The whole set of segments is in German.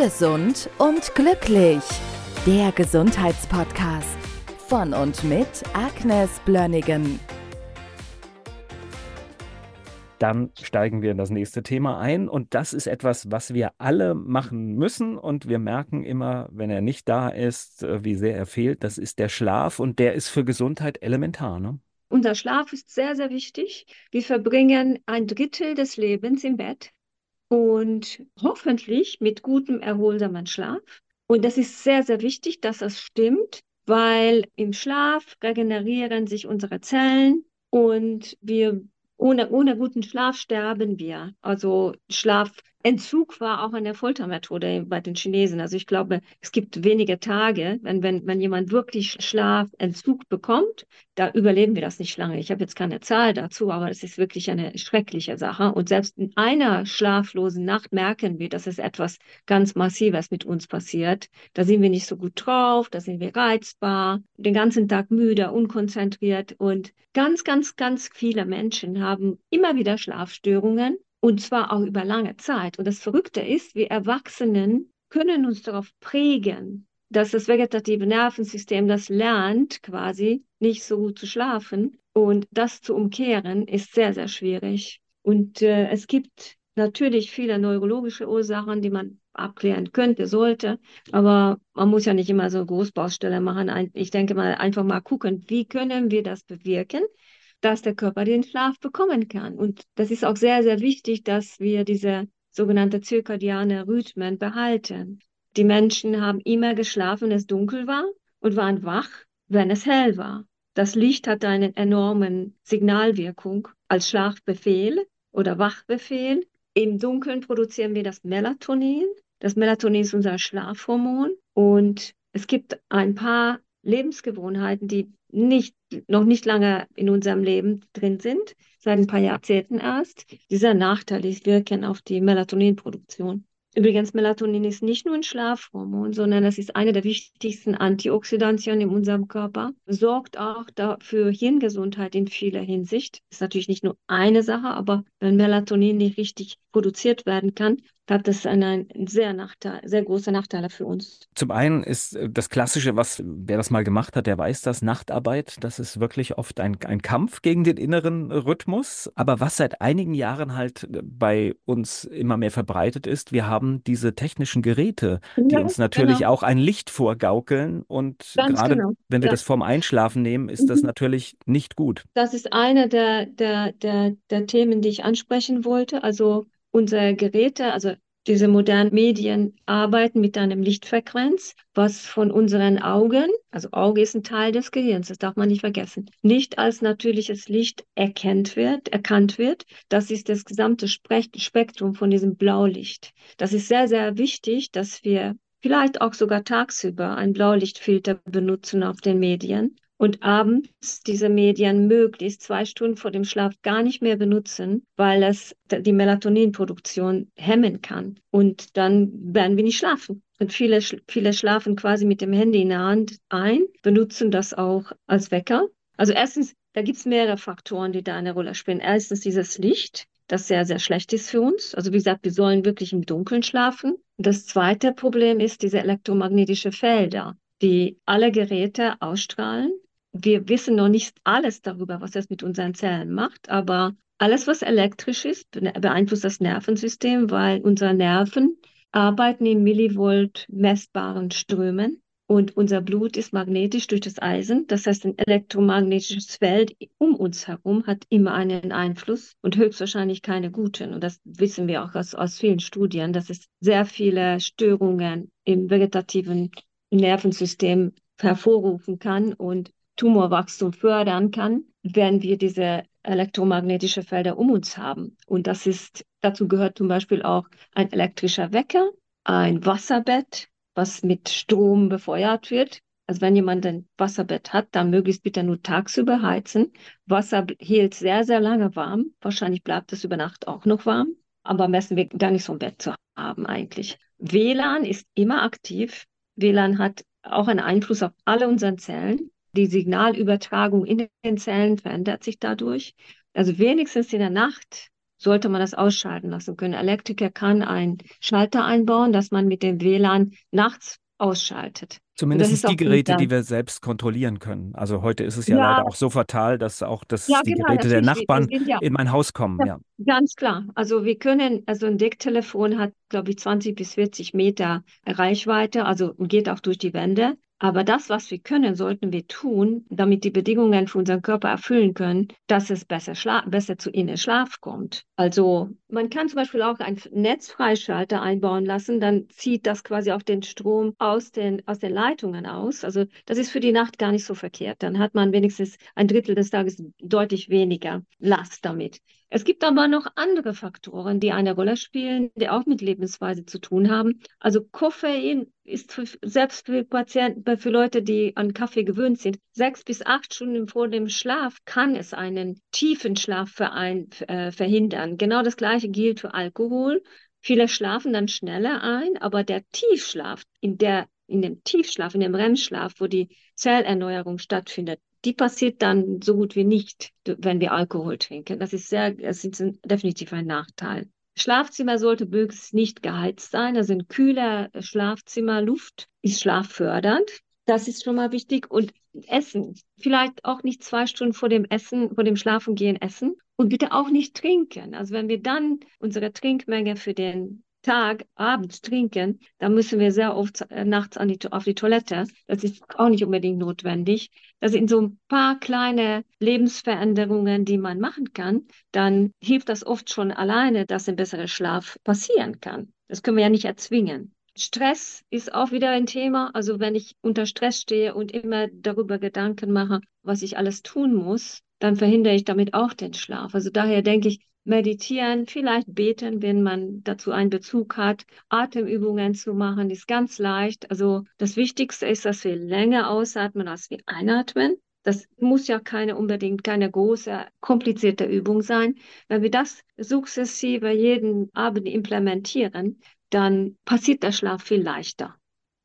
Gesund und glücklich. Der Gesundheitspodcast von und mit Agnes Blönnigan. Dann steigen wir in das nächste Thema ein und das ist etwas, was wir alle machen müssen und wir merken immer, wenn er nicht da ist, äh, wie sehr er fehlt. Das ist der Schlaf und der ist für Gesundheit elementar. Ne? Unser Schlaf ist sehr, sehr wichtig. Wir verbringen ein Drittel des Lebens im Bett und hoffentlich mit gutem, erholsamen Schlaf. Und das ist sehr, sehr wichtig, dass das stimmt, weil im Schlaf regenerieren sich unsere Zellen und wir ohne, ohne guten Schlaf sterben wir. Also Schlaf Entzug war auch eine Foltermethode bei den Chinesen. Also ich glaube, es gibt wenige Tage, wenn, wenn, wenn jemand wirklich Schlafentzug bekommt, da überleben wir das nicht lange. Ich habe jetzt keine Zahl dazu, aber es ist wirklich eine schreckliche Sache. Und selbst in einer schlaflosen Nacht merken wir, dass es etwas ganz Massives mit uns passiert. Da sind wir nicht so gut drauf, da sind wir reizbar, den ganzen Tag müde, unkonzentriert. Und ganz, ganz, ganz viele Menschen haben immer wieder Schlafstörungen und zwar auch über lange Zeit. Und das Verrückte ist, wir Erwachsenen können uns darauf prägen, dass das vegetative Nervensystem das lernt, quasi nicht so gut zu schlafen. Und das zu umkehren, ist sehr, sehr schwierig. Und äh, es gibt natürlich viele neurologische Ursachen, die man abklären könnte, sollte. Aber man muss ja nicht immer so Großbaustelle machen. Ich denke mal, einfach mal gucken, wie können wir das bewirken? Dass der Körper den Schlaf bekommen kann. Und das ist auch sehr, sehr wichtig, dass wir diese sogenannte zirkadiane Rhythmen behalten. Die Menschen haben immer geschlafen, wenn es dunkel war und waren wach, wenn es hell war. Das Licht hat eine enorme Signalwirkung als Schlafbefehl oder Wachbefehl. Im Dunkeln produzieren wir das Melatonin. Das Melatonin ist unser Schlafhormon und es gibt ein paar Lebensgewohnheiten, die nicht, noch nicht lange in unserem Leben drin sind, seit ein paar Jahrzehnten erst, dieser nachteilig wirken auf die Melatoninproduktion. Übrigens, Melatonin ist nicht nur ein Schlafhormon, sondern es ist eine der wichtigsten Antioxidantien in unserem Körper, sorgt auch für Hirngesundheit in vieler Hinsicht. Ist natürlich nicht nur eine Sache, aber wenn Melatonin nicht richtig produziert werden kann, hat das einen sehr, Nachteil, sehr große Nachteile für uns. Zum einen ist äh, das Klassische, was wer das mal gemacht hat, der weiß das, Nachtarbeit, das ist wirklich oft ein, ein Kampf gegen den inneren Rhythmus. Aber was seit einigen Jahren halt äh, bei uns immer mehr verbreitet ist, wir haben diese technischen Geräte, die ja, uns natürlich genau. auch ein Licht vorgaukeln. Und Ganz gerade genau. wenn wir ja. das vorm Einschlafen nehmen, ist mhm. das natürlich nicht gut. Das ist eine der, der, der, der Themen, die ich ansprechen wollte. Also unsere Geräte, also diese modernen Medien arbeiten mit einem Lichtfrequenz, was von unseren Augen, also Auge ist ein Teil des Gehirns, das darf man nicht vergessen, nicht als natürliches Licht erkannt wird, erkannt wird. Das ist das gesamte Spektrum von diesem Blaulicht. Das ist sehr, sehr wichtig, dass wir vielleicht auch sogar tagsüber ein Blaulichtfilter benutzen auf den Medien und abends diese Medien möglichst zwei Stunden vor dem Schlaf gar nicht mehr benutzen, weil es die Melatoninproduktion hemmen kann. Und dann werden wir nicht schlafen. Und viele, viele schlafen quasi mit dem Handy in der Hand ein, benutzen das auch als Wecker. Also erstens, da gibt es mehrere Faktoren, die da eine Rolle spielen. Erstens dieses Licht, das sehr, sehr schlecht ist für uns. Also wie gesagt, wir sollen wirklich im Dunkeln schlafen. Das zweite Problem ist diese elektromagnetische Felder, die alle Geräte ausstrahlen wir wissen noch nicht alles darüber, was das mit unseren Zellen macht, aber alles, was elektrisch ist, beeinflusst das Nervensystem, weil unsere Nerven arbeiten in Millivolt messbaren Strömen und unser Blut ist magnetisch durch das Eisen. Das heißt, ein elektromagnetisches Feld um uns herum hat immer einen Einfluss und höchstwahrscheinlich keine guten. Und das wissen wir auch aus, aus vielen Studien, dass es sehr viele Störungen im vegetativen Nervensystem hervorrufen kann und Tumorwachstum fördern kann, wenn wir diese elektromagnetische Felder um uns haben. Und das ist, dazu gehört zum Beispiel auch ein elektrischer Wecker, ein Wasserbett, was mit Strom befeuert wird. Also wenn jemand ein Wasserbett hat, dann möglichst bitte nur tagsüber heizen. Wasser hält sehr, sehr lange warm. Wahrscheinlich bleibt es über Nacht auch noch warm. Aber am besten wir gar nicht so ein Bett zu haben eigentlich. WLAN ist immer aktiv. WLAN hat auch einen Einfluss auf alle unsere Zellen. Die Signalübertragung in den Zellen verändert sich dadurch. Also wenigstens in der Nacht sollte man das ausschalten lassen können. Elektriker kann einen Schalter einbauen, dass man mit dem WLAN nachts ausschaltet. Zumindest die Geräte, die wir selbst kontrollieren können. Also heute ist es ja, ja leider auch so fatal, dass auch das, ja, die genau, Geräte der Nachbarn ja, in mein Haus kommen. Ja. Ganz klar. Also wir können, also ein Decktelefon hat, glaube ich, 20 bis 40 Meter Reichweite, also geht auch durch die Wände. Aber das, was wir können, sollten wir tun, damit die Bedingungen für unseren Körper erfüllen können, dass es besser, besser zu ihnen Schlaf kommt. Also man kann zum Beispiel auch einen Netzfreischalter einbauen lassen, dann zieht das quasi auch den Strom aus den, aus den Leitungen aus. Also das ist für die Nacht gar nicht so verkehrt. Dann hat man wenigstens ein Drittel des Tages deutlich weniger Last damit. Es gibt aber noch andere Faktoren, die eine Rolle spielen, die auch mit Lebensweise zu tun haben. Also Koffein ist für, selbst für Patienten, für Leute, die an Kaffee gewöhnt sind, sechs bis acht Stunden vor dem Schlaf kann es einen tiefen Schlaf verein, äh, verhindern. Genau das Gleiche gilt für Alkohol. Viele schlafen dann schneller ein, aber der Tiefschlaf, in der in dem Tiefschlaf, in dem REM-Schlaf, wo die Zellerneuerung stattfindet, die passiert dann so gut wie nicht, wenn wir Alkohol trinken. Das ist sehr, das ist definitiv ein Nachteil. Schlafzimmer sollte möglichst nicht geheizt sein. Also ein kühler Schlafzimmer, Luft ist schlaffördernd. Das ist schon mal wichtig. Und Essen. Vielleicht auch nicht zwei Stunden vor dem Essen, vor dem Schlafengehen essen. Und bitte auch nicht trinken. Also wenn wir dann unsere Trinkmenge für den Tag abends trinken, dann müssen wir sehr oft äh, nachts die, auf die Toilette. Das ist auch nicht unbedingt notwendig. Das sind so ein paar kleine Lebensveränderungen, die man machen kann. Dann hilft das oft schon alleine, dass ein besserer Schlaf passieren kann. Das können wir ja nicht erzwingen. Stress ist auch wieder ein Thema. Also wenn ich unter Stress stehe und immer darüber Gedanken mache, was ich alles tun muss, dann verhindere ich damit auch den Schlaf. Also daher denke ich, meditieren, vielleicht beten, wenn man dazu einen Bezug hat, Atemübungen zu machen, ist ganz leicht. Also das Wichtigste ist, dass wir länger ausatmen, als wir einatmen. Das muss ja keine unbedingt keine große, komplizierte Übung sein. Wenn wir das sukzessive jeden Abend implementieren, dann passiert der Schlaf viel leichter.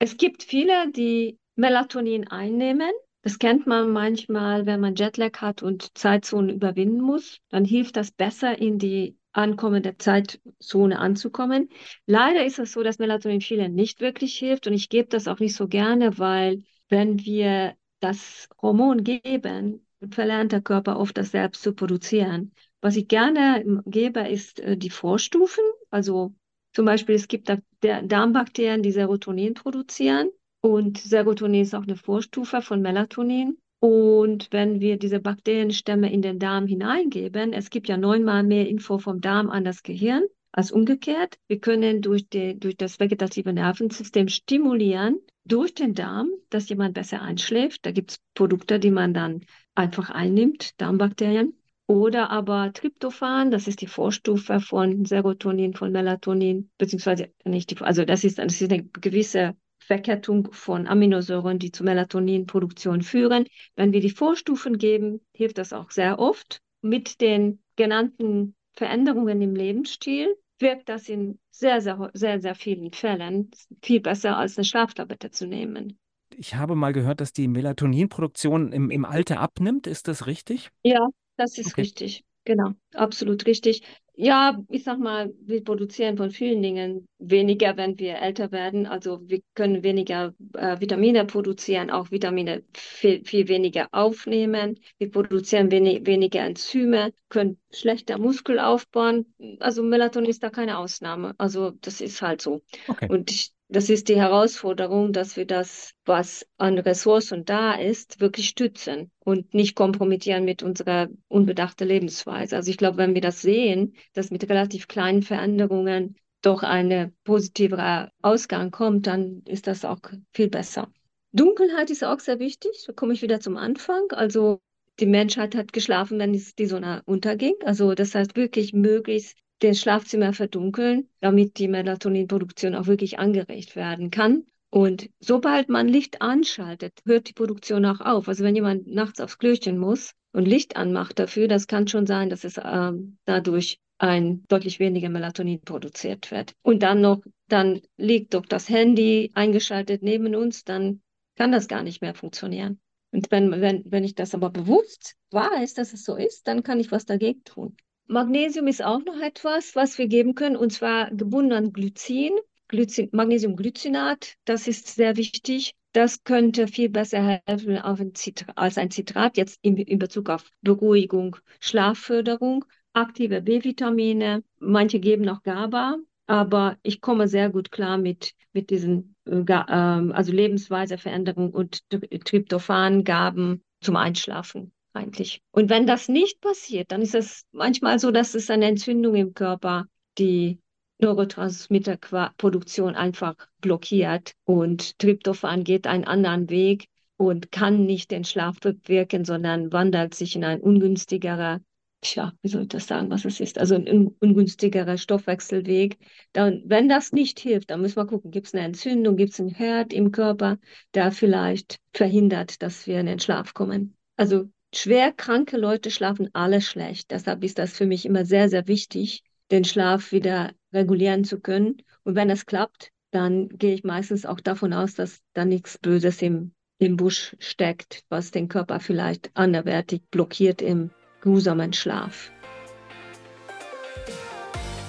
Es gibt viele, die Melatonin einnehmen, das kennt man manchmal, wenn man Jetlag hat und Zeitzonen überwinden muss. Dann hilft das besser, in die ankommende Zeitzone anzukommen. Leider ist es so, dass Melatonin vielen nicht wirklich hilft und ich gebe das auch nicht so gerne, weil wenn wir das Hormon geben, verlernt der Körper oft das selbst zu produzieren. Was ich gerne gebe, ist äh, die Vorstufen. Also zum Beispiel, es gibt Darmbakterien, die Serotonin produzieren. Und Serotonin ist auch eine Vorstufe von Melatonin. Und wenn wir diese Bakterienstämme in den Darm hineingeben, es gibt ja neunmal mehr Info vom Darm an das Gehirn als umgekehrt. Wir können durch, die, durch das vegetative Nervensystem stimulieren, durch den Darm, dass jemand besser einschläft. Da gibt es Produkte, die man dann einfach einnimmt, Darmbakterien. Oder aber Tryptophan, das ist die Vorstufe von Serotonin, von Melatonin, beziehungsweise nicht die, also das ist, das ist eine gewisse Verkettung von Aminosäuren, die zur Melatoninproduktion führen. Wenn wir die Vorstufen geben, hilft das auch sehr oft. Mit den genannten Veränderungen im Lebensstil wirkt das in sehr, sehr, sehr, sehr vielen Fällen viel besser als eine Schlaftablette zu nehmen. Ich habe mal gehört, dass die Melatoninproduktion im, im Alter abnimmt. Ist das richtig? Ja, das ist okay. richtig. Genau, absolut richtig. Ja, ich sag mal, wir produzieren von vielen Dingen weniger, wenn wir älter werden. Also wir können weniger äh, Vitamine produzieren, auch Vitamine viel, viel weniger aufnehmen. Wir produzieren wenig, weniger Enzyme, können schlechter Muskel aufbauen. Also Melatonin ist da keine Ausnahme. Also das ist halt so. Okay. Und ich das ist die Herausforderung, dass wir das, was an Ressourcen da ist, wirklich stützen und nicht kompromittieren mit unserer unbedachten Lebensweise. Also ich glaube, wenn wir das sehen, dass mit relativ kleinen Veränderungen doch ein positiver Ausgang kommt, dann ist das auch viel besser. Dunkelheit ist auch sehr wichtig. Da komme ich wieder zum Anfang. Also die Menschheit hat geschlafen, wenn die Sonne unterging. Also das heißt wirklich möglichst das Schlafzimmer verdunkeln, damit die Melatoninproduktion auch wirklich angeregt werden kann. Und sobald man Licht anschaltet, hört die Produktion auch auf. Also wenn jemand nachts aufs Klöchen muss und Licht anmacht dafür, das kann schon sein, dass es äh, dadurch ein deutlich weniger Melatonin produziert wird. Und dann noch, dann liegt doch das Handy eingeschaltet neben uns, dann kann das gar nicht mehr funktionieren. Und wenn, wenn, wenn ich das aber bewusst weiß, dass es so ist, dann kann ich was dagegen tun. Magnesium ist auch noch etwas, was wir geben können, und zwar gebunden an Glycin. Glycin Magnesiumglycinat, das ist sehr wichtig. Das könnte viel besser helfen ein als ein Zitrat, jetzt in, in Bezug auf Beruhigung, Schlafförderung, aktive B-Vitamine. Manche geben noch GABA, aber ich komme sehr gut klar mit, mit diesen äh, ähm, also Lebensweiseveränderungen und Tryptophangaben zum Einschlafen eigentlich. Und wenn das nicht passiert, dann ist es manchmal so, dass es eine Entzündung im Körper, die Neurotransmitterproduktion einfach blockiert und Tryptophan geht einen anderen Weg und kann nicht den Schlaf bewirken, sondern wandelt sich in ein ungünstigerer, tja, wie soll ich das sagen, was es ist, also ein ungünstigerer Stoffwechselweg. Dann, wenn das nicht hilft, dann müssen wir gucken, gibt es eine Entzündung, gibt es einen Herd im Körper, der vielleicht verhindert, dass wir in den Schlaf kommen. Also schwer kranke Leute schlafen alle schlecht. Deshalb ist das für mich immer sehr, sehr wichtig, den Schlaf wieder regulieren zu können. Und wenn es klappt, dann gehe ich meistens auch davon aus, dass da nichts Böses im, im Busch steckt, was den Körper vielleicht anderwertig blockiert im grusamen Schlaf.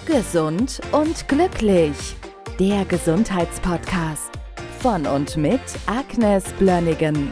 Gesund und glücklich. Der Gesundheitspodcast von und mit Agnes Blönnigan.